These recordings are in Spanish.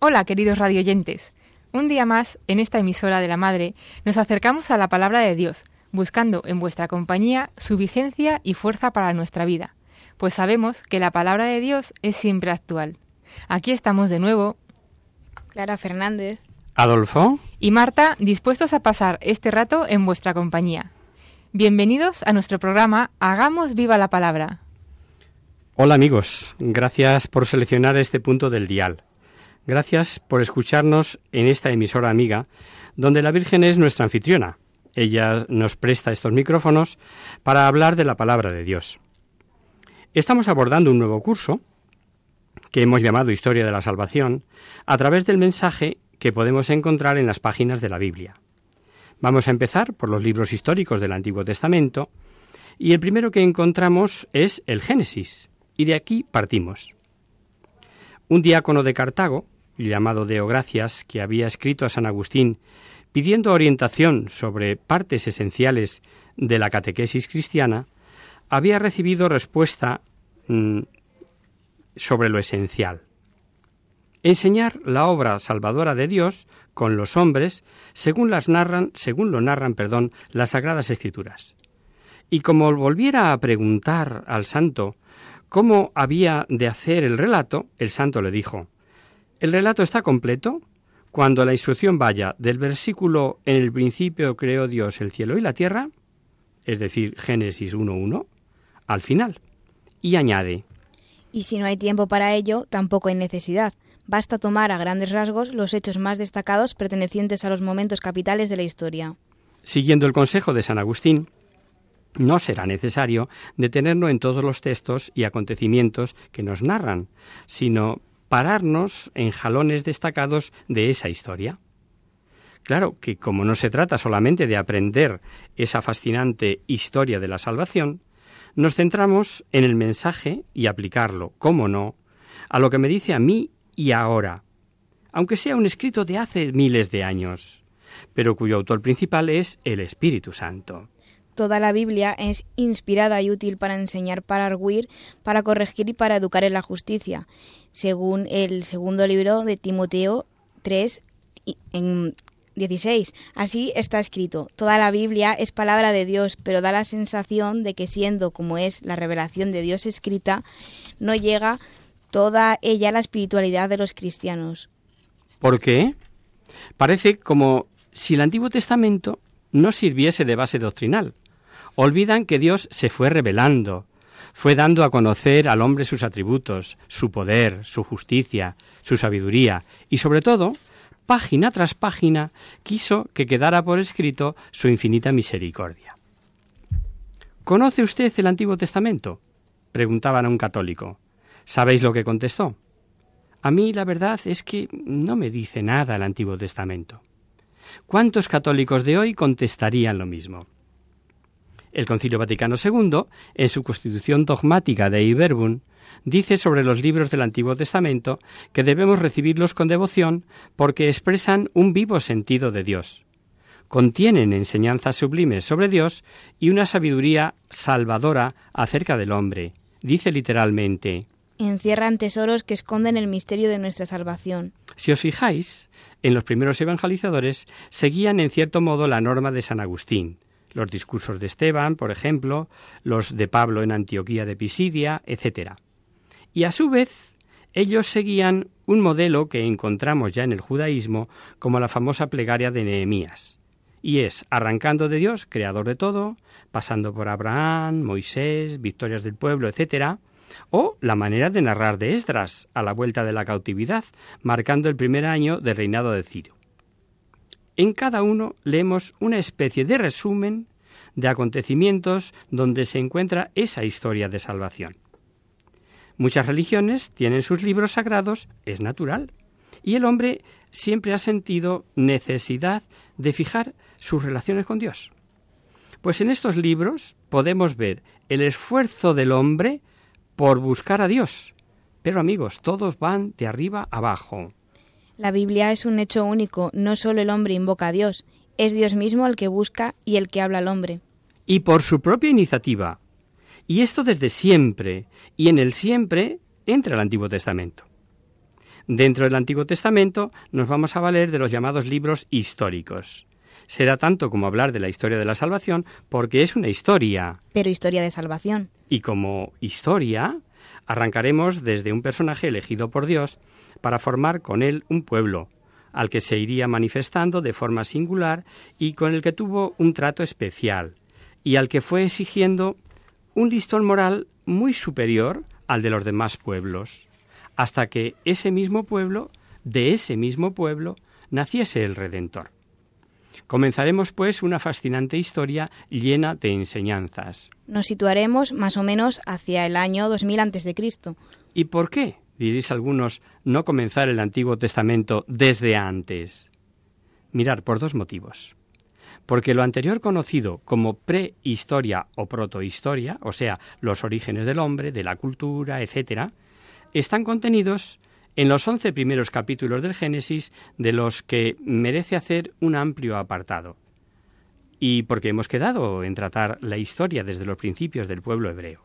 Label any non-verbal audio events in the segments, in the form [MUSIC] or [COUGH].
Hola, queridos radioyentes. Un día más, en esta emisora de la Madre, nos acercamos a la palabra de Dios, buscando en vuestra compañía su vigencia y fuerza para nuestra vida, pues sabemos que la palabra de Dios es siempre actual. Aquí estamos de nuevo, Clara Fernández. Adolfo, y Marta, dispuestos a pasar este rato en vuestra compañía. Bienvenidos a nuestro programa Hagamos viva la palabra. hola amigos, gracias por seleccionar este punto del dial. Gracias por escucharnos en esta emisora amiga, donde la Virgen es nuestra anfitriona. Ella nos presta estos micrófonos para hablar de la palabra de Dios. Estamos abordando un nuevo curso que hemos llamado Historia de la Salvación a través del mensaje que podemos encontrar en las páginas de la Biblia. Vamos a empezar por los libros históricos del Antiguo Testamento y el primero que encontramos es el Génesis, y de aquí partimos. Un diácono de Cartago, llamado Deogracias, que había escrito a San Agustín pidiendo orientación sobre partes esenciales de la catequesis cristiana, había recibido respuesta mm, sobre lo esencial. Enseñar la obra salvadora de Dios con los hombres según las narran, según lo narran, perdón, las sagradas escrituras. Y como volviera a preguntar al santo cómo había de hacer el relato, el santo le dijo: El relato está completo cuando la instrucción vaya del versículo en el principio creó Dios el cielo y la tierra, es decir, Génesis 1.1, al final. Y añade, Y si no hay tiempo para ello, tampoco hay necesidad. Basta tomar a grandes rasgos los hechos más destacados pertenecientes a los momentos capitales de la historia. Siguiendo el consejo de San Agustín, no será necesario detenernos en todos los textos y acontecimientos que nos narran, sino pararnos en jalones destacados de esa historia. Claro que como no se trata solamente de aprender esa fascinante historia de la salvación, nos centramos en el mensaje y aplicarlo, cómo no, a lo que me dice a mí y ahora, aunque sea un escrito de hace miles de años, pero cuyo autor principal es el Espíritu Santo. Toda la Biblia es inspirada y útil para enseñar, para arguir, para corregir y para educar en la justicia, según el segundo libro de Timoteo 3, y- en 16. Así está escrito. Toda la Biblia es palabra de Dios, pero da la sensación de que siendo como es la revelación de Dios escrita, no llega toda ella a la espiritualidad de los cristianos. ¿Por qué? Parece como si el Antiguo Testamento no sirviese de base doctrinal. Olvidan que Dios se fue revelando, fue dando a conocer al hombre sus atributos, su poder, su justicia, su sabiduría y sobre todo, página tras página, quiso que quedara por escrito su infinita misericordia. ¿Conoce usted el Antiguo Testamento? preguntaban a un católico. ¿Sabéis lo que contestó? A mí la verdad es que no me dice nada el Antiguo Testamento. ¿Cuántos católicos de hoy contestarían lo mismo? El Concilio Vaticano II, en su Constitución dogmática de Iberbun, dice sobre los libros del Antiguo Testamento que debemos recibirlos con devoción porque expresan un vivo sentido de Dios. Contienen enseñanzas sublimes sobre Dios y una sabiduría salvadora acerca del hombre. Dice literalmente, Encierran tesoros que esconden el misterio de nuestra salvación. Si os fijáis, en los primeros evangelizadores seguían en cierto modo la norma de San Agustín, los discursos de Esteban, por ejemplo, los de Pablo en Antioquía de Pisidia, etc. Y a su vez Ellos seguían un modelo que encontramos ya en el judaísmo como la famosa plegaria de Nehemías. Y es arrancando de Dios, creador de todo, pasando por Abraham, Moisés, victorias del pueblo, etc., o la manera de narrar de Esdras a la vuelta de la cautividad, marcando el primer año del reinado de Ciro. En cada uno leemos una especie de resumen de acontecimientos donde se encuentra esa historia de salvación. Muchas religiones tienen sus libros sagrados, es natural, y el hombre siempre ha sentido necesidad de fijar sus relaciones con Dios. Pues en estos libros podemos ver el esfuerzo del hombre por buscar a Dios. Pero amigos, todos van de arriba abajo. La Biblia es un hecho único, no solo el hombre invoca a Dios, es Dios mismo el que busca y el que habla al hombre. Y por su propia iniciativa. Y esto desde siempre, y en el siempre entra el Antiguo Testamento. Dentro del Antiguo Testamento nos vamos a valer de los llamados libros históricos. Será tanto como hablar de la historia de la salvación, porque es una historia. Pero historia de salvación. Y como historia, arrancaremos desde un personaje elegido por Dios para formar con él un pueblo, al que se iría manifestando de forma singular y con el que tuvo un trato especial, y al que fue exigiendo un listón moral muy superior al de los demás pueblos, hasta que ese mismo pueblo, de ese mismo pueblo, naciese el Redentor. Comenzaremos, pues, una fascinante historia llena de enseñanzas. Nos situaremos más o menos hacia el año 2000 a.C. ¿Y por qué, diréis algunos, no comenzar el Antiguo Testamento desde antes? Mirar, por dos motivos. Porque lo anterior conocido como prehistoria o protohistoria, o sea, los orígenes del hombre, de la cultura, etc., están contenidos en los once primeros capítulos del Génesis, de los que merece hacer un amplio apartado. Y porque hemos quedado en tratar la historia desde los principios del pueblo hebreo.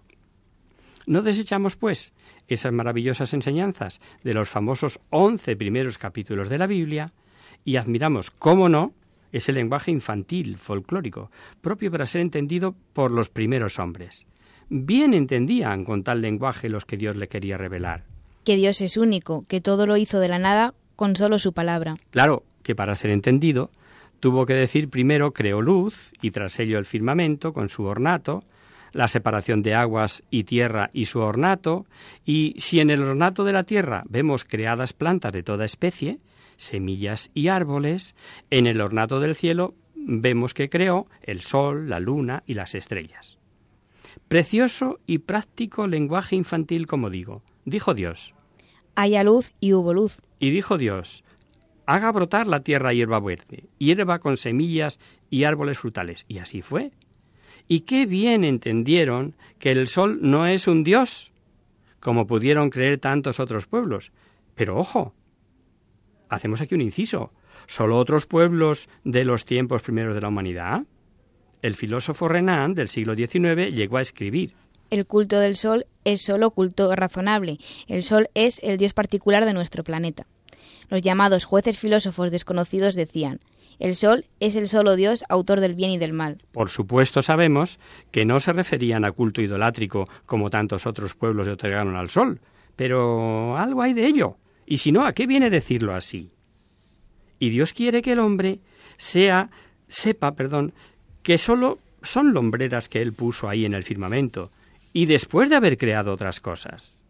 No desechamos, pues, esas maravillosas enseñanzas de los famosos once primeros capítulos de la Biblia y admiramos, cómo no, ese lenguaje infantil, folclórico, propio para ser entendido por los primeros hombres. Bien entendían con tal lenguaje los que Dios le quería revelar que Dios es único, que todo lo hizo de la nada con solo su palabra. Claro, que para ser entendido, tuvo que decir primero creó luz y tras ello el firmamento con su ornato, la separación de aguas y tierra y su ornato, y si en el ornato de la tierra vemos creadas plantas de toda especie, semillas y árboles, en el ornato del cielo vemos que creó el sol, la luna y las estrellas. Precioso y práctico lenguaje infantil, como digo, Dijo Dios. Haya luz y hubo luz. Y dijo Dios, haga brotar la tierra hierba verde, hierba con semillas y árboles frutales. Y así fue. Y qué bien entendieron que el sol no es un dios, como pudieron creer tantos otros pueblos. Pero ojo, hacemos aquí un inciso. ¿Solo otros pueblos de los tiempos primeros de la humanidad? El filósofo Renan del siglo XIX llegó a escribir el culto del Sol es solo culto razonable. El Sol es el Dios particular de nuestro planeta. Los llamados jueces filósofos desconocidos decían, el Sol es el solo Dios, autor del bien y del mal. Por supuesto sabemos que no se referían a culto idolátrico como tantos otros pueblos le otorgaron al Sol, pero algo hay de ello. Y si no, ¿a qué viene decirlo así? Y Dios quiere que el hombre sea, sepa, perdón, que solo son lombreras que él puso ahí en el firmamento, y después de haber creado otras cosas.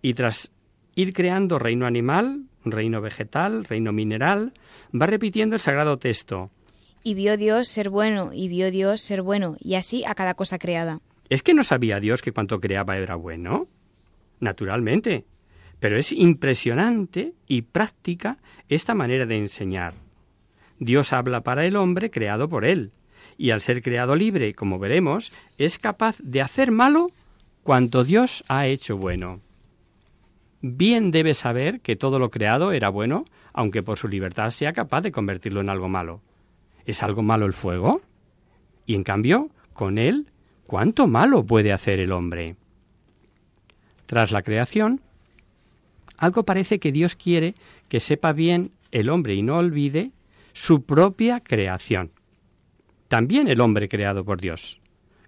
Y tras ir creando reino animal, reino vegetal, reino mineral, va repitiendo el sagrado texto. Y vio Dios ser bueno, y vio Dios ser bueno, y así a cada cosa creada. ¿Es que no sabía Dios que cuanto creaba era bueno? Naturalmente. Pero es impresionante y práctica esta manera de enseñar. Dios habla para el hombre creado por él, y al ser creado libre, como veremos, es capaz de hacer malo cuanto Dios ha hecho bueno. Bien debe saber que todo lo creado era bueno, aunque por su libertad sea capaz de convertirlo en algo malo. ¿Es algo malo el fuego? Y en cambio, con él, ¿cuánto malo puede hacer el hombre? Tras la creación, algo parece que Dios quiere que sepa bien el hombre y no olvide su propia creación también el hombre creado por Dios.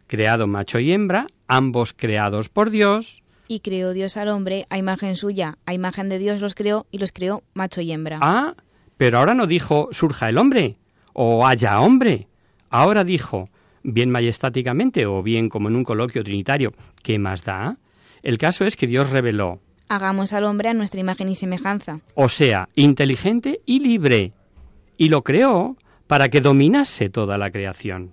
Creado macho y hembra, ambos creados por Dios, Y creó Dios al hombre a imagen suya, a imagen de Dios los creó y los creó macho y hembra. Ah, pero ahora no dijo surja el hombre o haya hombre. Ahora dijo, bien majestáticamente o bien como en un coloquio trinitario, ¿qué más da? El caso es que Dios reveló, Hagamos al hombre a nuestra imagen y semejanza. o sea, inteligente y libre, y lo creó para que dominase toda la creación.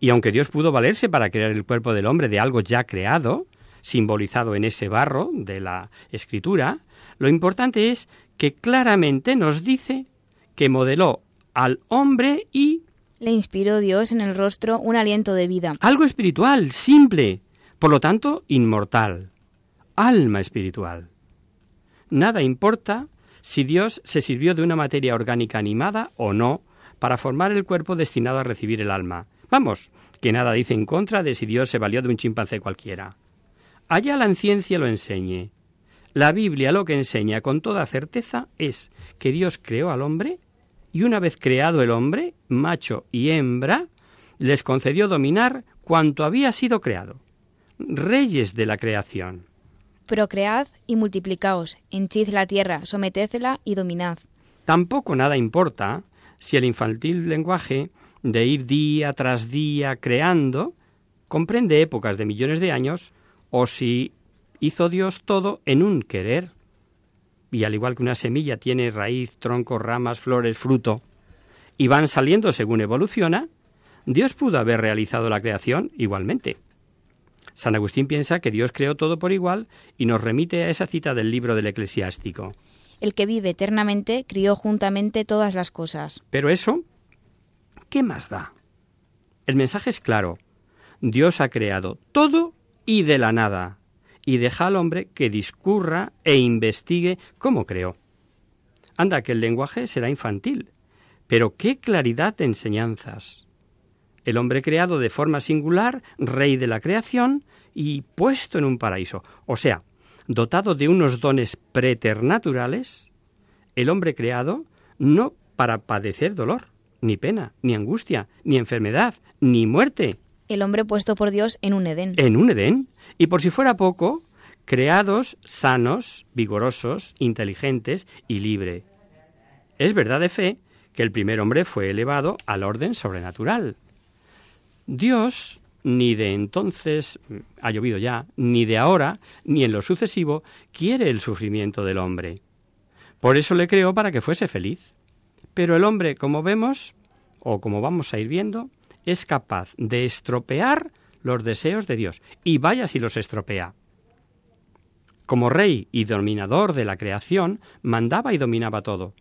Y aunque Dios pudo valerse para crear el cuerpo del hombre de algo ya creado, simbolizado en ese barro de la escritura, lo importante es que claramente nos dice que modeló al hombre y Le inspiró Dios en el rostro un aliento de vida. algo espiritual, simple, por lo tanto inmortal, alma espiritual. Nada importa si Dios se sirvió de una materia orgánica animada o no para formar el cuerpo destinado a recibir el alma. Vamos, que nada dice en contra de si Dios se valió de un chimpancé cualquiera. Allá la ciencia lo enseñe. La Biblia lo que enseña con toda certeza es que Dios creó al hombre y una vez creado el hombre, macho y hembra, les concedió dominar cuanto había sido creado. Reyes de la creación. Procread y multiplicaos, henchid la tierra, sometedla y dominad. Tampoco nada importa si el infantil lenguaje de ir día tras día creando comprende épocas de millones de años o si hizo Dios todo en un querer. Y al igual que una semilla tiene raíz, tronco, ramas, flores, fruto, y van saliendo según evoluciona, Dios pudo haber realizado la creación igualmente. San Agustín piensa que Dios creó todo por igual y nos remite a esa cita del libro del eclesiástico. El que vive eternamente crió juntamente todas las cosas. Pero eso, ¿qué más da? El mensaje es claro. Dios ha creado todo y de la nada, y deja al hombre que discurra e investigue cómo creó. Anda, que el lenguaje será infantil, pero qué claridad de enseñanzas. El hombre creado de forma singular, rey de la creación, y puesto en un paraíso, o sea, dotado de unos dones preternaturales, el hombre creado no para padecer dolor, ni pena, ni angustia, ni enfermedad, ni muerte, El hombre puesto por Dios en un Edén. en un Edén, y por si fuera poco, creados sanos, vigorosos, inteligentes y libre. Es verdad de fe que el primer hombre fue elevado al orden sobrenatural. Dios ni de entonces, ha llovido ya, ni de ahora, ni en lo sucesivo, quiere el sufrimiento del hombre. Por eso le creó para que fuese feliz. Pero el hombre, como vemos, o como vamos a ir viendo, es capaz de estropear los deseos de Dios. Y vaya si los estropea. Como rey y dominador de la creación, mandaba y dominaba todo.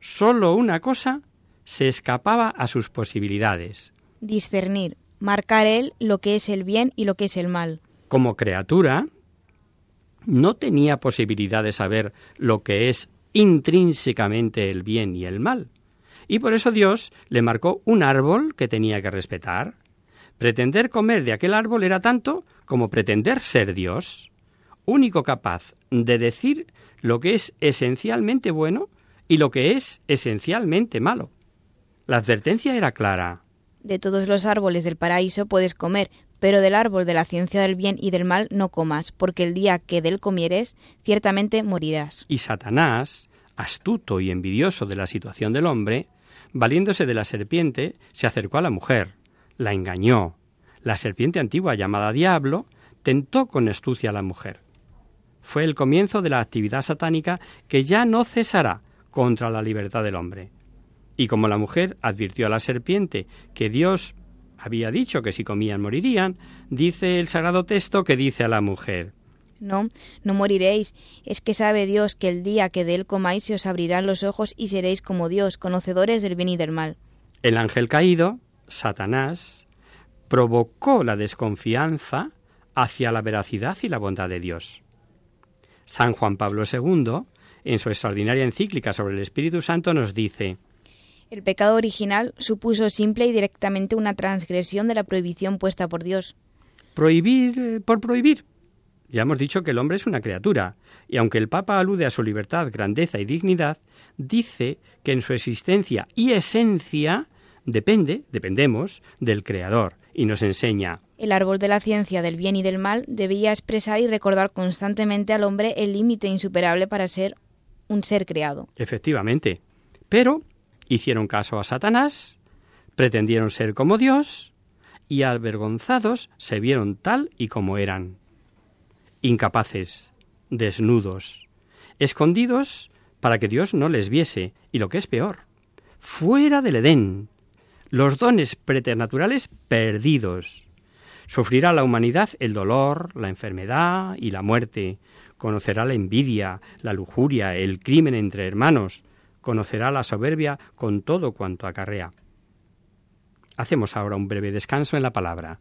Solo una cosa se escapaba a sus posibilidades. Discernir, marcar él lo que es el bien y lo que es el mal. Como criatura, no tenía posibilidad de saber lo que es intrínsecamente el bien y el mal. Y por eso Dios le marcó un árbol que tenía que respetar. Pretender comer de aquel árbol era tanto como pretender ser Dios, único capaz de decir lo que es esencialmente bueno y lo que es esencialmente malo. La advertencia era clara. De todos los árboles del paraíso puedes comer, pero del árbol de la ciencia del bien y del mal no comas, porque el día que de él comieres, ciertamente morirás. Y Satanás, astuto y envidioso de la situación del hombre, valiéndose de la serpiente, se acercó a la mujer, la engañó. La serpiente antigua llamada Diablo tentó con astucia a la mujer. Fue el comienzo de la actividad satánica que ya no cesará contra la libertad del hombre. Y como la mujer advirtió a la serpiente que Dios había dicho que si comían morirían, dice el sagrado texto que dice a la mujer, No, no moriréis. Es que sabe Dios que el día que de él comáis se os abrirán los ojos y seréis como Dios, conocedores del bien y del mal. El ángel caído, Satanás, provocó la desconfianza hacia la veracidad y la bondad de Dios. San Juan Pablo II, en su extraordinaria encíclica sobre el Espíritu Santo, nos dice, El pecado original supuso simple y directamente una transgresión de la prohibición puesta por Dios. prohibir eh, por prohibir. Ya hemos dicho que el hombre es una criatura, y aunque el Papa alude a su libertad, grandeza y dignidad, dice que en su existencia y esencia depende, dependemos, del Creador, y nos enseña, El árbol de la ciencia del bien y del mal debía expresar y recordar constantemente al hombre el límite insuperable para ser un ser creado. Efectivamente. Pero hicieron caso a Satanás, pretendieron ser como Dios y avergonzados se vieron tal y como eran. Incapaces, desnudos, escondidos para que Dios no les viese y lo que es peor, fuera del Edén, los dones preternaturales perdidos. Sufrirá la humanidad el dolor, la enfermedad y la muerte. Conocerá la envidia, la lujuria, el crimen entre hermanos. Conocerá la soberbia con todo cuanto acarrea. Hacemos ahora un breve descanso en la palabra.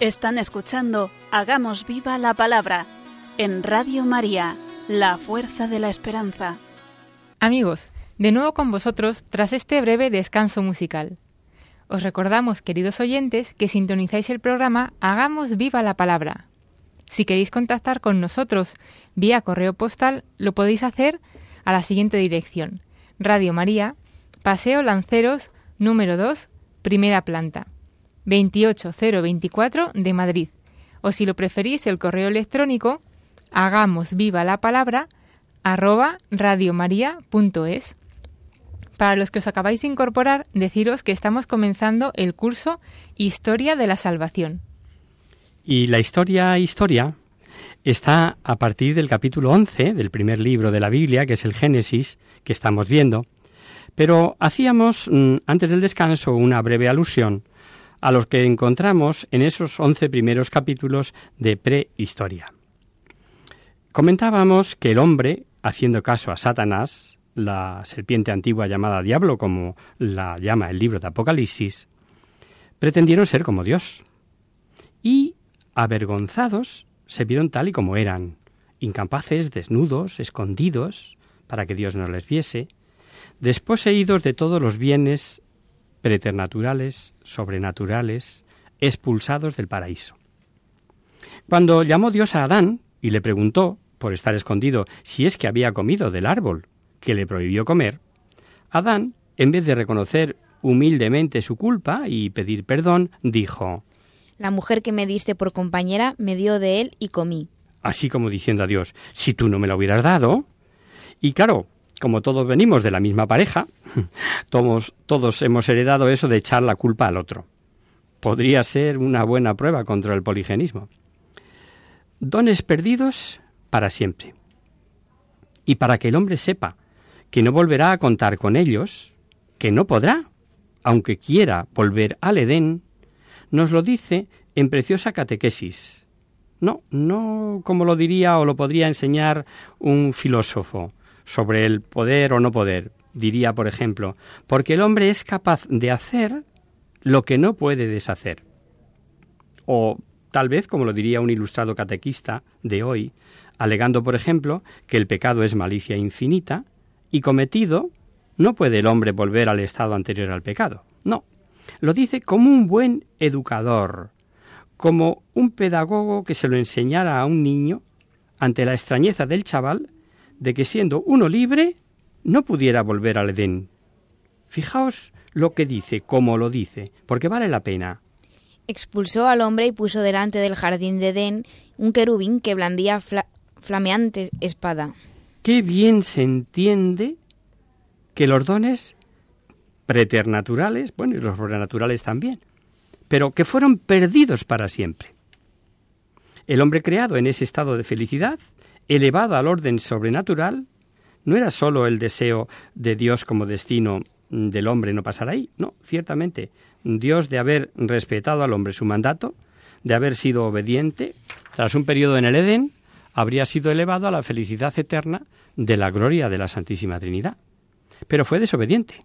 Están escuchando Hagamos viva la palabra en Radio María, la fuerza de la esperanza. Amigos, de nuevo con vosotros tras este breve descanso musical. Os recordamos, queridos oyentes, que sintonizáis el programa Hagamos viva la palabra. Si queréis contactar con nosotros vía correo postal, lo podéis hacer a la siguiente dirección. Radio María, Paseo Lanceros, número 2, primera planta 28024 de Madrid. O si lo preferís, el correo electrónico hagamos viva la palabra arroba radiomaria.es. Para los que os acabáis de incorporar, deciros que estamos comenzando el curso Historia de la Salvación. Y la historia, historia, está a partir del capítulo 11 del primer libro de la Biblia, que es el Génesis, que estamos viendo. Pero hacíamos mm, antes del descanso una breve alusión a los que encontramos en esos 11 primeros capítulos de prehistoria. Comentábamos que el hombre, haciendo caso a Satanás, la serpiente antigua llamada Diablo, como la llama el libro de Apocalipsis, pretendieron ser como Dios. Y, avergonzados, se vieron tal y como eran, incapaces, desnudos, escondidos, para que Dios no les viese, desposeídos de todos los bienes preternaturales, sobrenaturales, expulsados del paraíso. Cuando llamó Dios a Adán y le preguntó, por estar escondido, si es que había comido del árbol que le prohibió comer, Adán, en vez de reconocer humildemente su culpa y pedir perdón, dijo, La mujer que me diste por compañera me dio de él y comí. Así como diciendo a Dios, si tú no me lo hubieras dado. Y claro, como todos venimos de la misma pareja, [LAUGHS] todos, todos hemos heredado eso de echar la culpa al otro. Podría ser una buena prueba contra el poligenismo. Dones perdidos para siempre. Y para que el hombre sepa que no volverá a contar con ellos, que no podrá, aunque quiera volver al Edén, nos lo dice en preciosa catequesis. No, no como lo diría o lo podría enseñar un filósofo sobre el poder o no poder. Diría, por ejemplo, porque el hombre es capaz de hacer lo que no puede deshacer. O tal vez, como lo diría un ilustrado catequista de hoy, alegando, por ejemplo, que el pecado es malicia infinita, y cometido, no puede el hombre volver al estado anterior al pecado. No. Lo dice como un buen educador, como un pedagogo que se lo enseñara a un niño ante la extrañeza del chaval de que siendo uno libre no pudiera volver al Edén. Fijaos lo que dice, cómo lo dice, porque vale la pena. Expulsó al hombre y puso delante del jardín de Edén un querubín que blandía flameante espada qué bien se entiende que los dones preternaturales, bueno, y los sobrenaturales también, pero que fueron perdidos para siempre. El hombre creado en ese estado de felicidad, elevado al orden sobrenatural, no era sólo el deseo de Dios como destino del hombre no pasar ahí, no, ciertamente, Dios de haber respetado al hombre su mandato, de haber sido obediente, tras un periodo en el Edén, habría sido elevado a la felicidad eterna de la gloria de la Santísima Trinidad. Pero fue desobediente.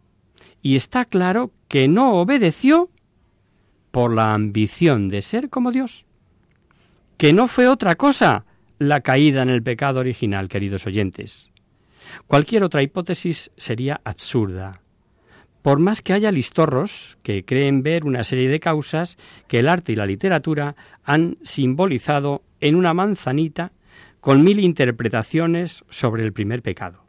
Y está claro que no obedeció por la ambición de ser como Dios. Que no fue otra cosa la caída en el pecado original, queridos oyentes. Cualquier otra hipótesis sería absurda. Por más que haya listorros que creen ver una serie de causas que el arte y la literatura han simbolizado en una manzanita con mil interpretaciones sobre el primer pecado.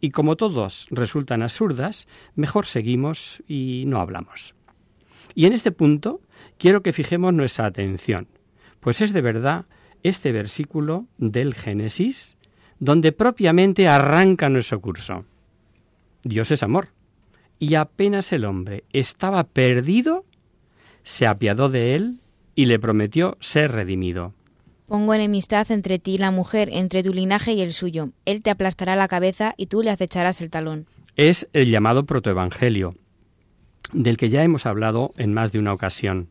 Y como todos resultan absurdas, mejor seguimos y no hablamos. Y en este punto quiero que fijemos nuestra atención, pues es de verdad este versículo del Génesis donde propiamente arranca nuestro curso. Dios es amor, y apenas el hombre estaba perdido, se apiadó de él y le prometió ser redimido. Pongo enemistad entre ti y la mujer, entre tu linaje y el suyo. Él te aplastará la cabeza y tú le acecharás el talón. Es el llamado protoevangelio, del que ya hemos hablado en más de una ocasión.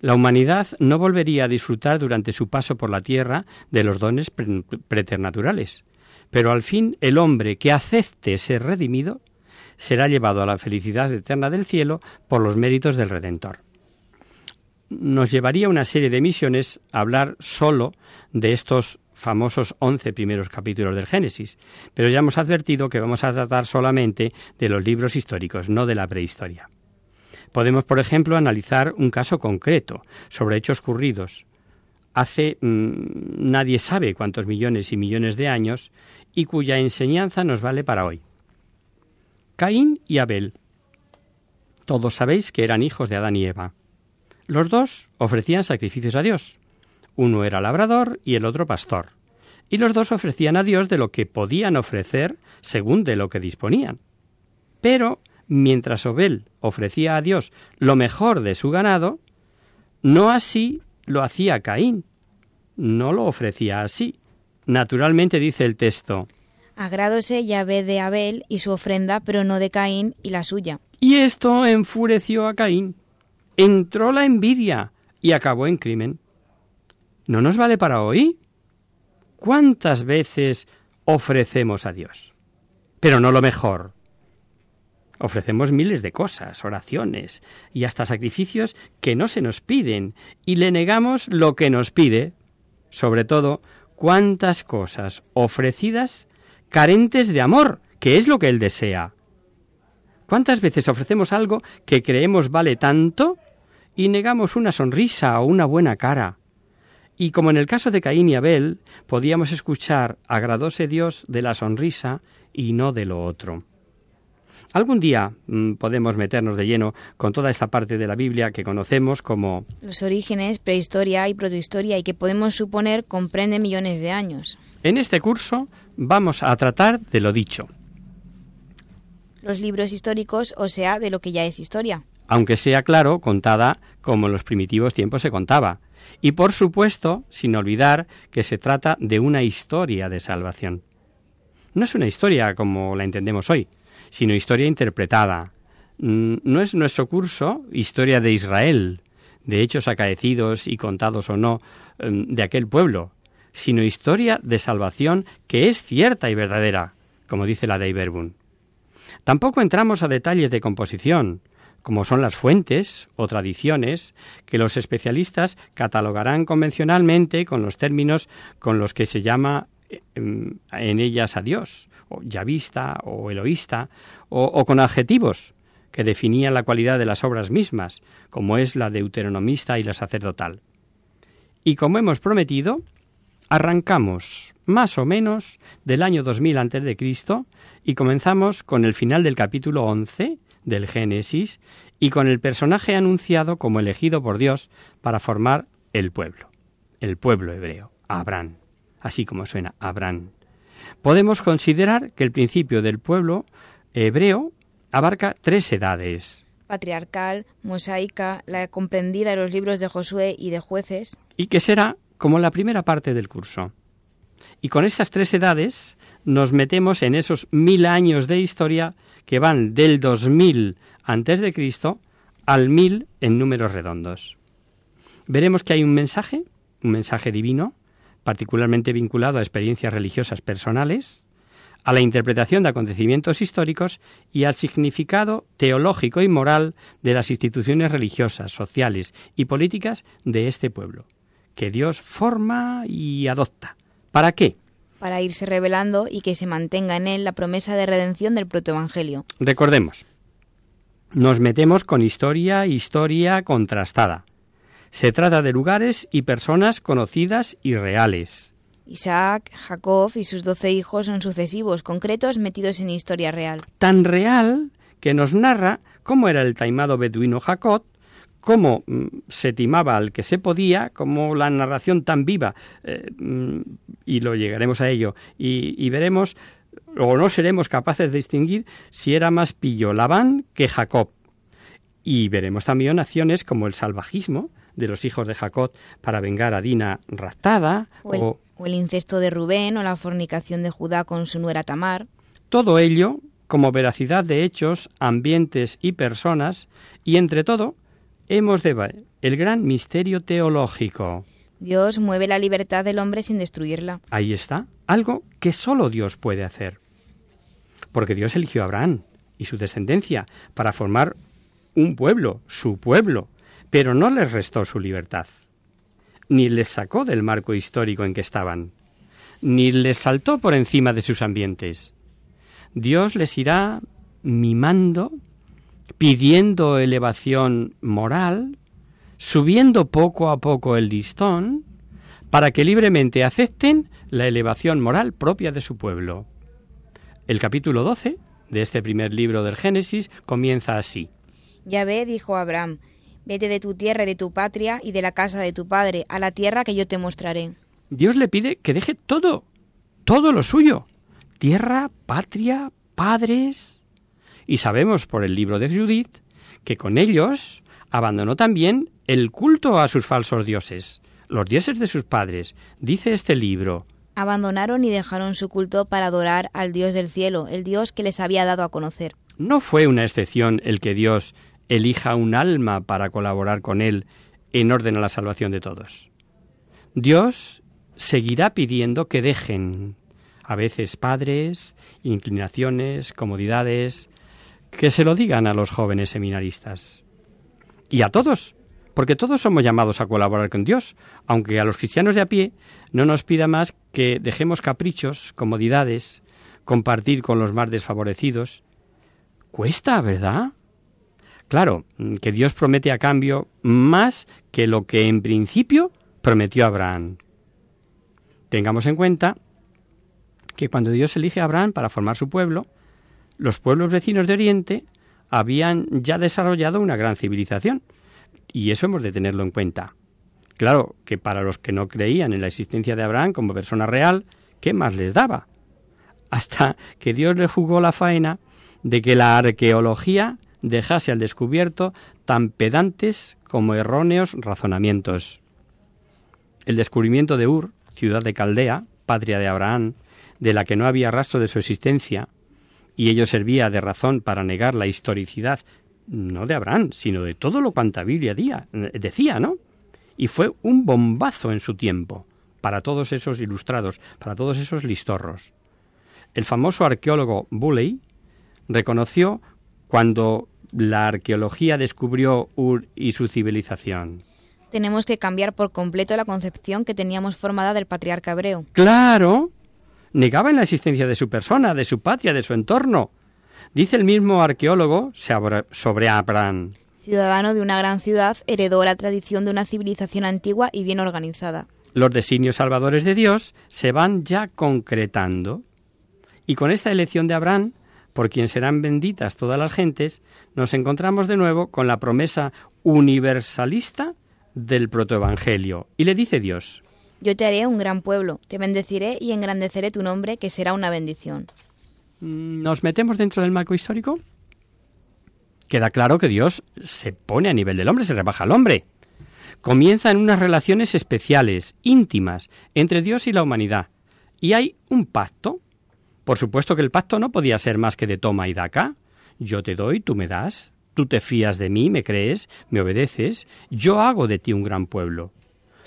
La humanidad no volvería a disfrutar durante su paso por la tierra de los dones preternaturales, pero al fin el hombre que acepte ser redimido será llevado a la felicidad eterna del cielo por los méritos del Redentor nos llevaría una serie de misiones a hablar solo de estos famosos once primeros capítulos del Génesis, pero ya hemos advertido que vamos a tratar solamente de los libros históricos, no de la prehistoria. Podemos, por ejemplo, analizar un caso concreto sobre hechos ocurridos hace mm, nadie sabe cuántos millones y millones de años y cuya enseñanza nos vale para hoy. Caín y Abel. Todos sabéis que eran hijos de Adán y Eva. Los dos ofrecían sacrificios a Dios. Uno era labrador y el otro pastor. Y los dos ofrecían a Dios de lo que podían ofrecer según de lo que disponían. Pero mientras Obel ofrecía a Dios lo mejor de su ganado, no así lo hacía Caín. No lo ofrecía así. Naturalmente dice el texto. Agradóse Yahvé de Abel y su ofrenda, pero no de Caín y la suya. Y esto enfureció a Caín. Entró la envidia y acabó en crimen. ¿No nos vale para hoy? ¿Cuántas veces ofrecemos a Dios? Pero no lo mejor. Ofrecemos miles de cosas, oraciones y hasta sacrificios que no se nos piden y le negamos lo que nos pide. Sobre todo, cuántas cosas ofrecidas carentes de amor, que es lo que Él desea. ¿Cuántas veces ofrecemos algo que creemos vale tanto y negamos una sonrisa o una buena cara? Y como en el caso de Caín y Abel, podíamos escuchar agradóse Dios de la sonrisa y no de lo otro. Algún día mm, podemos meternos de lleno con toda esta parte de la Biblia que conocemos como los orígenes, prehistoria y protohistoria y que podemos suponer comprende millones de años. En este curso vamos a tratar de lo dicho. Los libros históricos, o sea, de lo que ya es historia. Aunque sea claro, contada como en los primitivos tiempos se contaba. Y por supuesto, sin olvidar que se trata de una historia de salvación. No es una historia como la entendemos hoy, sino historia interpretada. Mm, no es nuestro curso historia de Israel, de hechos acaecidos y contados o no em, de aquel pueblo, sino historia de salvación que es cierta y verdadera, como dice la de Iberbun. Tampoco entramos a detalles de composición, como son las fuentes o tradiciones que los especialistas catalogarán convencionalmente con los términos con los que se llama en ellas a Dios, o yavista o eloísta, o, con adjetivos que definían la cualidad de las obras mismas, como es la deuteronomista y la sacerdotal. Y como hemos prometido, arrancamos más o menos del año 2000 a.C. y comenzamos con el final del capítulo 11 del Génesis y con el personaje anunciado como elegido por Dios para formar el pueblo, el pueblo hebreo, Abraham, así como suena Abraham. Podemos considerar que el principio del pueblo hebreo abarca tres edades. Patriarcal, mosaica, la comprendida en los libros de Josué y de jueces. Y que será como la primera parte del curso. Y con estas tres edades nos metemos en esos mil años de historia que van del 2000 antes de Cristo al mil en números redondos. Veremos que hay un mensaje, un mensaje divino, particularmente vinculado a experiencias religiosas personales, a la interpretación de acontecimientos históricos y al significado teológico y moral de las instituciones religiosas, sociales y políticas de este pueblo, que Dios forma y adopta. ¿Para qué? Para irse revelando y que se mantenga en él la promesa de redención del protoevangelio. Recordemos, nos metemos con historia, historia contrastada se trata de lugares y personas conocidas y reales. Isaac, Jacob y sus doce hijos son sucesivos, concretos, metidos en historia real. Tan real que nos narra cómo era el taimado beduino Jacob, cómo mm, se timaba al que se podía, cómo la narración tan viva, eh, mm, y lo llegaremos a ello, y, y, veremos, o no seremos capaces de distinguir si era más pillo Labán que Jacob. Y veremos también acciones como el salvajismo, de los hijos de Jacob para vengar a Dina raptada, o el, incesto de Rubén, o la fornicación de Judá con su nuera Tamar. Todo ello como veracidad de hechos, ambientes y personas, y entre todo, hemos de ver el gran misterio teológico. Dios mueve la libertad del hombre sin destruirla. Ahí está, algo que solo Dios puede hacer. Porque Dios eligió a Abraham y su descendencia para formar un pueblo, su pueblo, pero no les restó su libertad, ni les sacó del marco histórico en que estaban, ni les saltó por encima de sus ambientes. Dios les irá mimando, pidiendo elevación moral, subiendo poco a poco el listón, para que libremente acepten la elevación moral propia de su pueblo. El capítulo 12 de este primer libro del Génesis comienza así. Yahvé dijo a Abraham, Vete de tu tierra y de tu patria y de la casa de tu padre, a la tierra que yo te mostraré. Dios le pide que deje todo, todo lo suyo. Tierra, patria, padres. Y sabemos por el libro de Judith que con ellos abandonó también el culto a sus falsos dioses, los dioses de sus padres. Dice este libro, Abandonaron y dejaron su culto para adorar al Dios del cielo, el Dios que les había dado a conocer. No fue una excepción el que Dios elija un alma para colaborar con Él en orden a la salvación de todos. Dios seguirá pidiendo que dejen, a veces padres, inclinaciones, comodidades, que se lo digan a los jóvenes seminaristas. Y a todos, porque todos somos llamados a colaborar con Dios, aunque a los cristianos de a pie no nos pida más que dejemos caprichos, comodidades, compartir con los más desfavorecidos. Cuesta, ¿verdad? Claro, que Dios promete a cambio más que lo que en principio prometió a Abraham. Tengamos en cuenta que cuando Dios elige a Abraham para formar su pueblo, los pueblos vecinos de Oriente habían ya desarrollado una gran civilización, y eso hemos de tenerlo en cuenta. Claro que para los que no creían en la existencia de Abraham como persona real, ¿qué más les daba? [LAUGHS] Hasta que Dios le jugó la faena de que la arqueología dejase al descubierto tan pedantes como erróneos razonamientos. El descubrimiento de Ur, ciudad de Caldea, patria de Abraham, de la que no había rastro de su existencia, y ello servía de razón para negar la historicidad no de Abraham, sino de todo lo cuanta Biblia decía, ¿no? Y fue un bombazo en su tiempo para todos esos ilustrados, para todos esos listorros. El famoso arqueólogo Bulley reconoció cuando la arqueología descubrió Ur y su civilización. Tenemos que cambiar por completo la concepción que teníamos formada del patriarca hebreo. Claro, negaban la existencia de su persona, de su patria, de su entorno. Dice el mismo arqueólogo sobre Abraham. Ciudadano de una gran ciudad, heredó la tradición de una civilización antigua y bien organizada. Los designios salvadores de Dios se van ya concretando. Y con esta elección de Abraham, por quien serán benditas todas las gentes, nos encontramos de nuevo con la promesa universalista del protoevangelio. Y le dice Dios, Yo te haré un gran pueblo, te bendeciré y engrandeceré tu nombre, que será una bendición. ¿Nos metemos dentro del marco histórico? Queda claro que Dios se pone a nivel del hombre, se rebaja al hombre. Comienzan unas relaciones especiales, íntimas, entre Dios y la humanidad. Y hay un pacto por supuesto que el pacto no podía ser más que de toma y daca. Yo te doy, tú me das, tú te fías de mí, me crees, me obedeces, yo hago de ti un gran pueblo.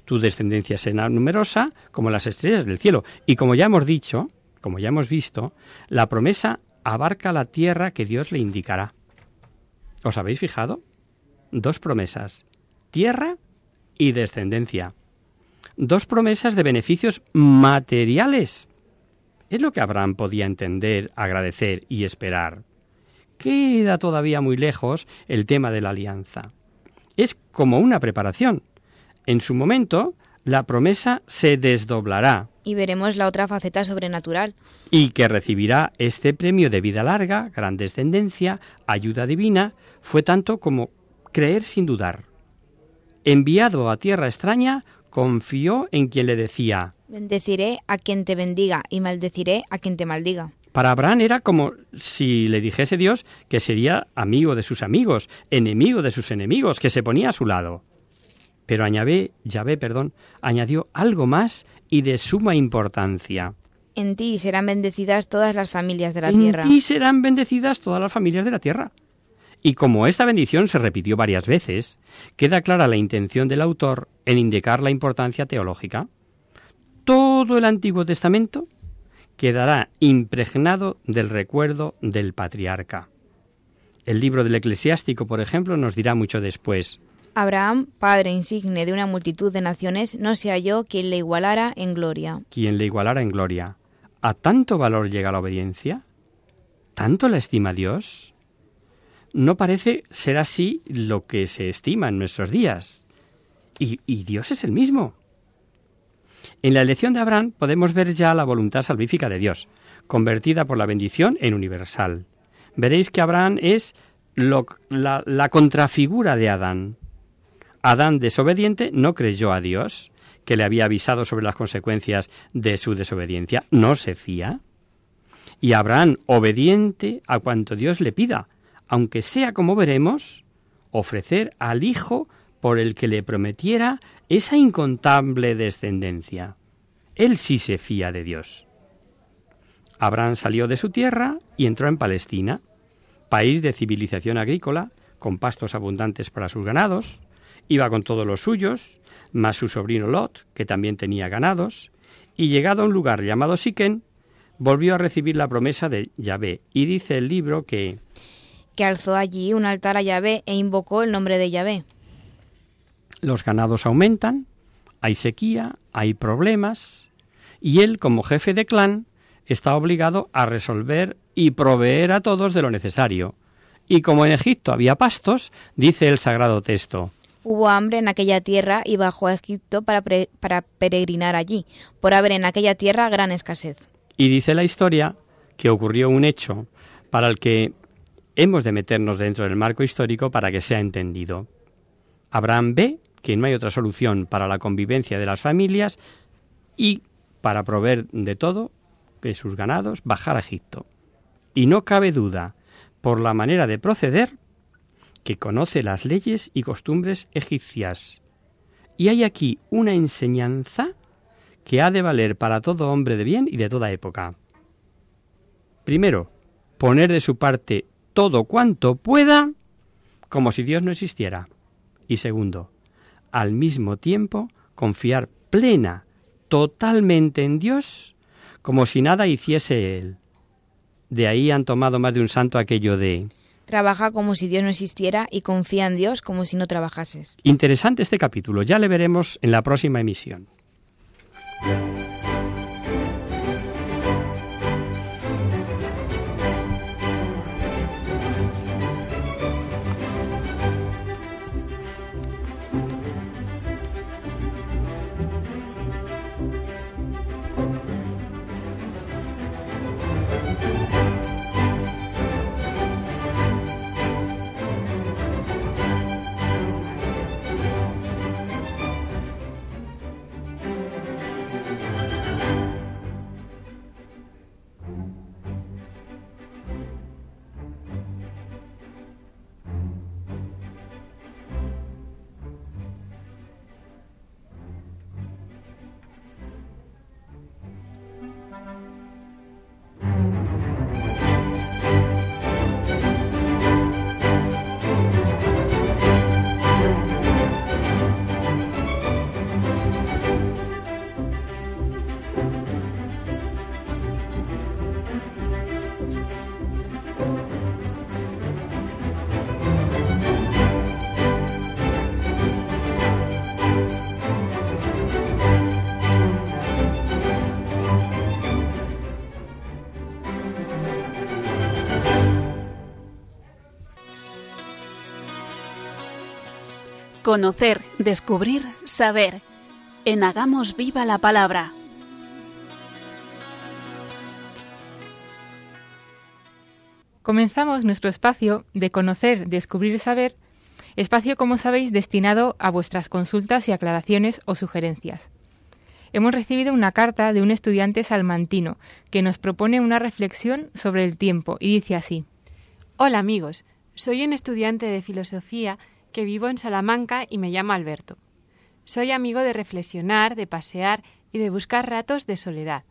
Tu descendencia será numerosa como las estrellas del cielo. Y como ya hemos dicho, como ya hemos visto, la promesa abarca la tierra que Dios le indicará. ¿Os habéis fijado? Dos promesas, tierra y descendencia. Dos promesas de beneficios materiales es lo que Abraham podía entender, agradecer y esperar. Queda todavía muy lejos el tema de la alianza. Es como una preparación. En su momento, la promesa se desdoblará. Y veremos la otra faceta sobrenatural. Y que recibirá este premio de vida larga, gran descendencia, ayuda divina, fue tanto como creer sin dudar. Enviado a tierra extraña, confió en quien le decía, Bendeciré a quien te bendiga y maldeciré a quien te maldiga. Para Abraham era como si le dijese Dios que sería amigo de sus amigos, enemigo de sus enemigos, que se ponía a su lado. Pero añade, Yahvé, perdón, añadió algo más y de suma importancia. En ti serán bendecidas todas las familias de la tierra. En ti serán bendecidas todas las familias de la tierra. Y como esta bendición se repitió varias veces, queda clara la intención del autor en indicar la importancia teológica todo el Antiguo Testamento quedará impregnado del recuerdo del patriarca. El libro del eclesiástico, por ejemplo, nos dirá mucho después. Abraham, padre insigne de una multitud de naciones, no se halló quien le igualara en gloria. Quien le igualara en gloria. ¿A tanto valor llega la obediencia? ¿Tanto la estima Dios? No parece ser así lo que se estima en nuestros días. Y, y Dios es el mismo. En la elección de Abraham podemos ver ya la voluntad salvífica de Dios, convertida por la bendición en universal. Veréis que Abraham es la, la contrafigura de Adán. Adán desobediente no creyó a Dios, que le había avisado sobre las consecuencias de su desobediencia. No se fía. Y Abraham, obediente a cuanto Dios le pida, aunque sea como veremos, ofrecer al Hijo por el que le prometiera esa incontable descendencia. Él sí se fía de Dios. Abraham salió de su tierra y entró en Palestina, país de civilización agrícola, con pastos abundantes para sus ganados, iba con todos los suyos, más su sobrino Lot, que también tenía ganados, y llegado a un lugar llamado Siquén, volvió a recibir la promesa de Yahvé, y dice el libro que que alzó allí un altar a Yahvé e invocó el nombre de Yahvé. Los ganados aumentan, hay sequía, hay problemas, y él, como jefe de clan, está obligado a resolver y proveer a todos de lo necesario. Y como en Egipto había pastos, dice el sagrado texto, Hubo hambre en aquella tierra y bajó a Egipto para, para peregrinar allí, por haber en aquella tierra gran escasez. Y dice la historia que ocurrió un hecho para el que hemos de meternos dentro del marco histórico para que sea entendido. Abraham ve que no hay otra solución para la convivencia de las familias y para proveer de todo que sus ganados bajar a Egipto. Y no cabe duda, por la manera de proceder, que conoce las leyes y costumbres egipcias. Y hay aquí una enseñanza que ha de valer para todo hombre de bien y de toda época. Primero, poner de su parte todo cuanto pueda como si Dios no existiera. Y segundo, al mismo tiempo confiar plena, totalmente en Dios, como si nada hiciese Él. De ahí han tomado más de un santo aquello de... Trabaja como si Dios no existiera y confía en Dios como si no trabajases. Interesante este capítulo, ya le veremos en la próxima emisión. Conocer, descubrir, saber. En Hagamos Viva la Palabra. Comenzamos nuestro espacio de conocer, descubrir, saber, espacio, como sabéis, destinado a vuestras consultas y aclaraciones o sugerencias. Hemos recibido una carta de un estudiante salmantino que nos propone una reflexión sobre el tiempo y dice así. Hola amigos, soy un estudiante de filosofía que vivo en Salamanca y me llamo Alberto. Soy amigo de reflexionar, de pasear y de buscar ratos de soledad.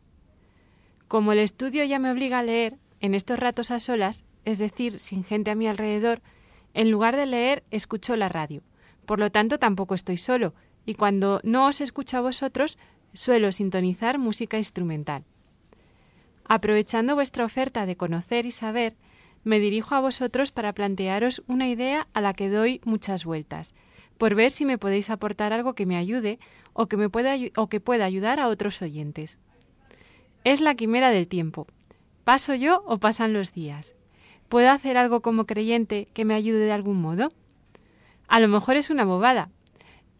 Como el estudio ya me obliga a leer, en estos ratos a solas, es decir, sin gente a mi alrededor, en lugar de leer escucho la radio. Por lo tanto, tampoco estoy solo, y cuando no os escucho a vosotros, suelo sintonizar música instrumental. Aprovechando vuestra oferta de conocer y saber, me dirijo a vosotros para plantearos una idea a la que doy muchas vueltas, por ver si me podéis aportar algo que me ayude o que, me pueda, o que pueda ayudar a otros oyentes. Es la quimera del tiempo. ¿Paso yo o pasan los días? ¿Puedo hacer algo como creyente que me ayude de algún modo? A lo mejor es una bobada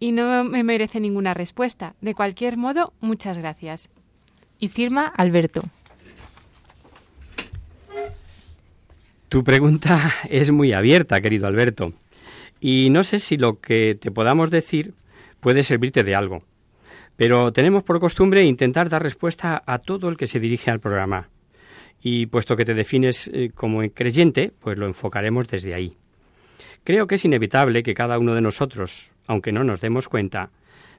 y no me merece ninguna respuesta. De cualquier modo, muchas gracias. Y firma Alberto. Tu pregunta [LAUGHS] es muy abierta, querido Alberto. Y no sé si lo que te podamos decir puede servirte de algo, pero tenemos por costumbre intentar dar respuesta a todo el que se dirige al programa. Y puesto que te defines eh, como creyente, pues lo enfocaremos desde ahí. Creo que es inevitable que cada uno de nosotros, aunque no nos demos cuenta,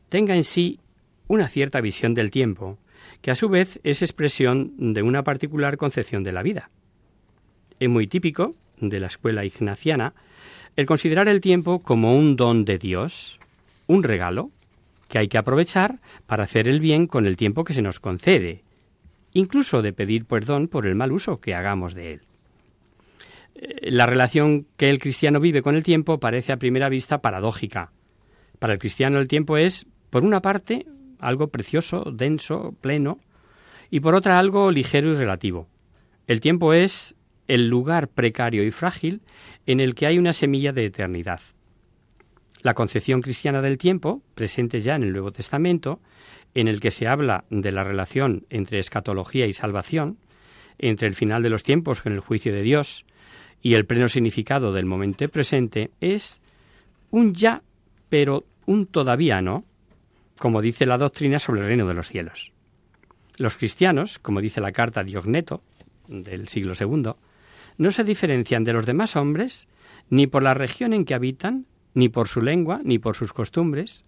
tenga en sí una cierta visión del tiempo, que a su vez es expresión de una particular concepción de la vida. Es muy típico de la escuela ignaciana el considerar el tiempo como un don de Dios, un regalo, que hay que aprovechar para hacer el bien con el tiempo que se nos concede, incluso de pedir perdón por el mal uso que hagamos de él. Eh, la relación que el cristiano vive con el tiempo parece a primera vista paradójica. Para el cristiano el tiempo es, por una parte, algo precioso, denso, pleno, y por otra algo ligero y relativo. El tiempo es el lugar precario y frágil en el que hay una semilla de eternidad. La concepción cristiana del tiempo, presente ya en el Nuevo Testamento, en el que se habla de la relación entre escatología y salvación, entre el final de los tiempos con el juicio de Dios y el pleno significado del momento presente, es un ya, pero un todavía no, como dice la doctrina sobre el reino de los cielos. Los cristianos, como dice la carta Diogneto del siglo II, no se diferencian de los demás hombres ni por la región en que habitan, ni por su lengua, ni por sus costumbres,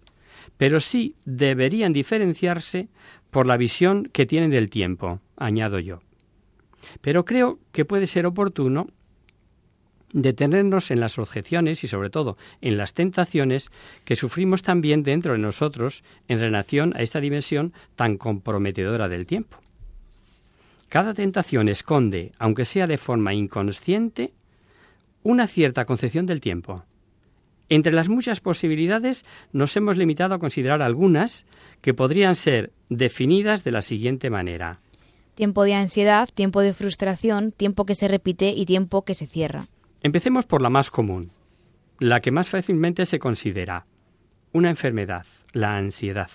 pero sí deberían diferenciarse por la visión que tienen del tiempo, añado yo. Pero creo que puede ser oportuno detenernos en las objeciones y sobre todo en las tentaciones que sufrimos también dentro de nosotros en relación a esta dimensión tan comprometedora del tiempo. Cada tentación esconde, aunque sea de forma inconsciente, una cierta concepción del tiempo. Entre las muchas posibilidades nos hemos limitado a considerar algunas que podrían ser definidas de la siguiente manera. Tiempo de ansiedad, tiempo de frustración, tiempo que se repite y tiempo que se cierra. Empecemos por la más común, la que más fácilmente se considera, una enfermedad, la ansiedad.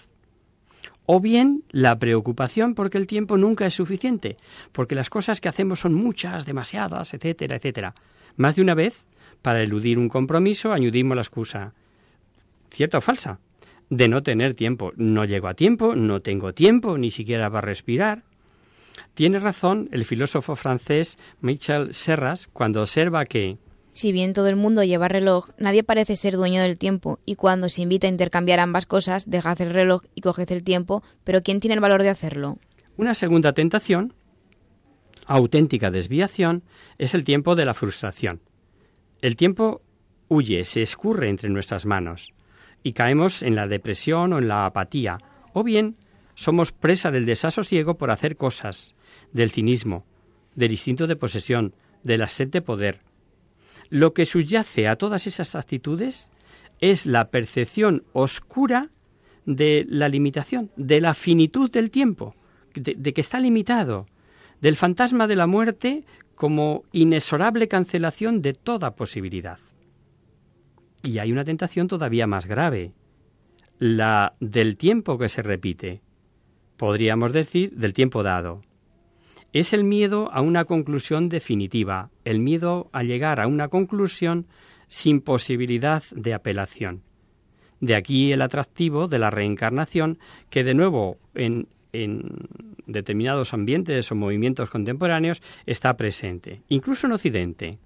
O bien la preocupación porque el tiempo nunca es suficiente, porque las cosas que hacemos son muchas, demasiadas, etcétera, etcétera. Más de una vez, para eludir un compromiso, añadimos la excusa, cierta o falsa, de no tener tiempo. No llego a tiempo, no tengo tiempo, ni siquiera para respirar. Tiene razón el filósofo francés Michel Serras cuando observa que si bien todo el mundo lleva reloj, nadie parece ser dueño del tiempo, y cuando se invita a intercambiar ambas cosas, dejad el reloj y coged el tiempo, pero ¿quién tiene el valor de hacerlo? Una segunda tentación, auténtica desviación, es el tiempo de la frustración. El tiempo huye, se escurre entre nuestras manos, y caemos en la depresión o en la apatía, o bien somos presa del desasosiego por hacer cosas, del cinismo, del instinto de posesión, de la sed de poder. Lo que subyace a todas esas actitudes es la percepción oscura de la limitación, de la finitud del tiempo, de, que está limitado, del fantasma de la muerte como inexorable cancelación de toda posibilidad. Y hay una tentación todavía más grave, la del tiempo que se repite, podríamos decir del tiempo dado es el miedo a una conclusión definitiva, el miedo a llegar a una conclusión sin posibilidad de apelación. De aquí el atractivo de la reencarnación, que de nuevo en, determinados ambientes o movimientos contemporáneos está presente, incluso en Occidente.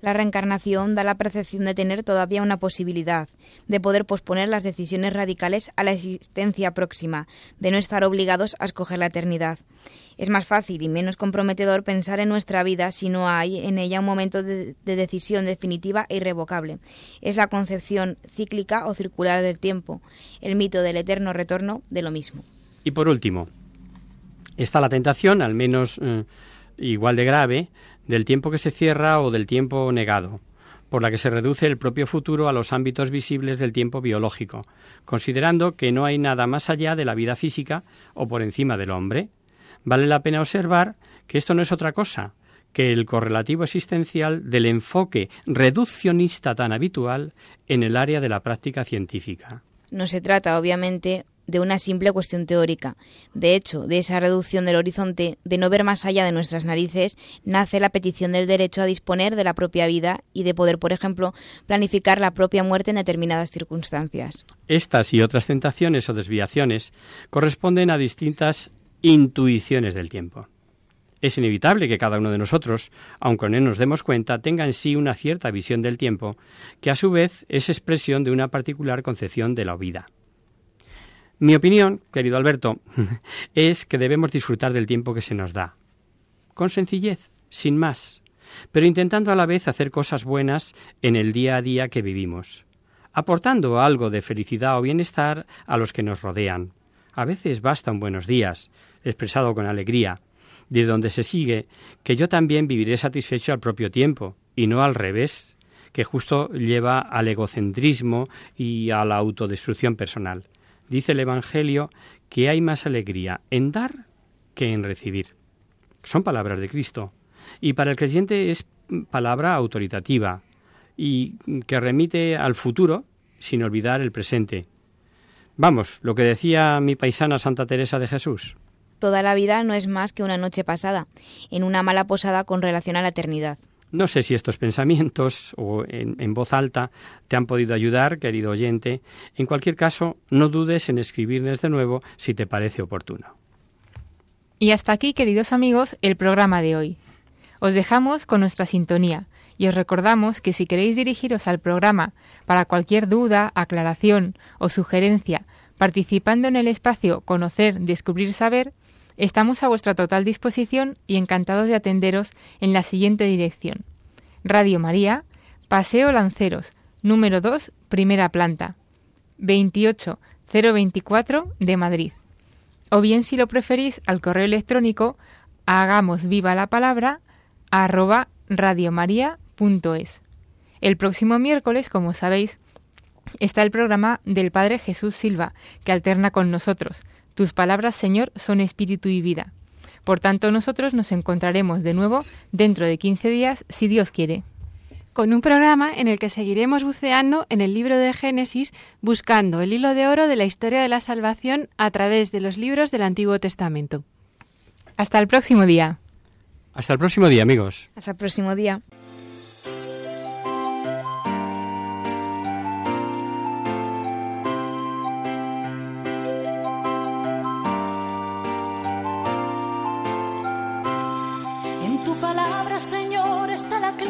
La reencarnación da la percepción de tener todavía una posibilidad, de poder posponer las decisiones radicales a la existencia próxima, de no estar obligados a escoger la eternidad. Es más fácil y menos comprometedor pensar en nuestra vida si no hay en ella un momento de, decisión definitiva e irrevocable. Es la concepción cíclica o circular del tiempo, el mito del eterno retorno de lo mismo. Y por último, está la tentación, al menos eh, igual de grave, del tiempo que se cierra o del tiempo negado, por la que se reduce el propio futuro a los ámbitos visibles del tiempo biológico, considerando que no hay nada más allá de la vida física o por encima del hombre. Vale la pena observar que esto no es otra cosa que el correlativo existencial del enfoque reduccionista tan habitual en el área de la práctica científica. No se trata, obviamente, de una simple cuestión teórica. De hecho, de esa reducción del horizonte, de no ver más allá de nuestras narices, nace la petición del derecho a disponer de la propia vida y de poder, por ejemplo, planificar la propia muerte en determinadas circunstancias. Estas y otras tentaciones o desviaciones corresponden a distintas intuiciones del tiempo. Es inevitable que cada uno de nosotros, aunque no nos demos cuenta, tenga en sí una cierta visión del tiempo, que a su vez es expresión de una particular concepción de la vida. Mi opinión, querido Alberto, [LAUGHS] es que debemos disfrutar del tiempo que se nos da, con sencillez, sin más, pero intentando a la vez hacer cosas buenas en el día a día que vivimos, aportando algo de felicidad o bienestar a los que nos rodean. A veces basta un buenos días, expresado con alegría, de donde se sigue que yo también viviré satisfecho al propio tiempo, y no al revés, que justo lleva al egocentrismo y a la autodestrucción personal. Dice el Evangelio que hay más alegría en dar que en recibir. Son palabras de Cristo, y para el creyente es palabra autoritativa y que remite al futuro sin olvidar el presente. Vamos, lo que decía mi paisana Santa Teresa de Jesús. Toda la vida no es más que una noche pasada, en una mala posada con relación a la eternidad. No sé si estos pensamientos o en, en, voz alta te han podido ayudar, querido oyente. En cualquier caso, no dudes en escribirles de nuevo si te parece oportuno. Y hasta aquí, queridos amigos, el programa de hoy. Os dejamos con nuestra sintonía y os recordamos que si queréis dirigiros al programa para cualquier duda, aclaración o sugerencia, participando en el espacio Conocer, Descubrir, Saber, Estamos a vuestra total disposición y encantados de atenderos en la siguiente dirección. Radio María, Paseo Lanceros, número 2, primera planta, 28024 de Madrid. O bien, si lo preferís, al correo electrónico hagamos viva la palabra arroba radiomaria.es. El próximo miércoles, como sabéis, está el programa del Padre Jesús Silva, que alterna con nosotros. Tus palabras, Señor, son espíritu y vida. Por tanto, nosotros nos encontraremos de nuevo dentro de 15 días, si Dios quiere. Con un programa en el que seguiremos buceando en el libro de Génesis, buscando el hilo de oro de la historia de la salvación a través de los libros del Antiguo Testamento. Hasta el próximo día. Hasta el próximo día, amigos. Hasta el próximo día.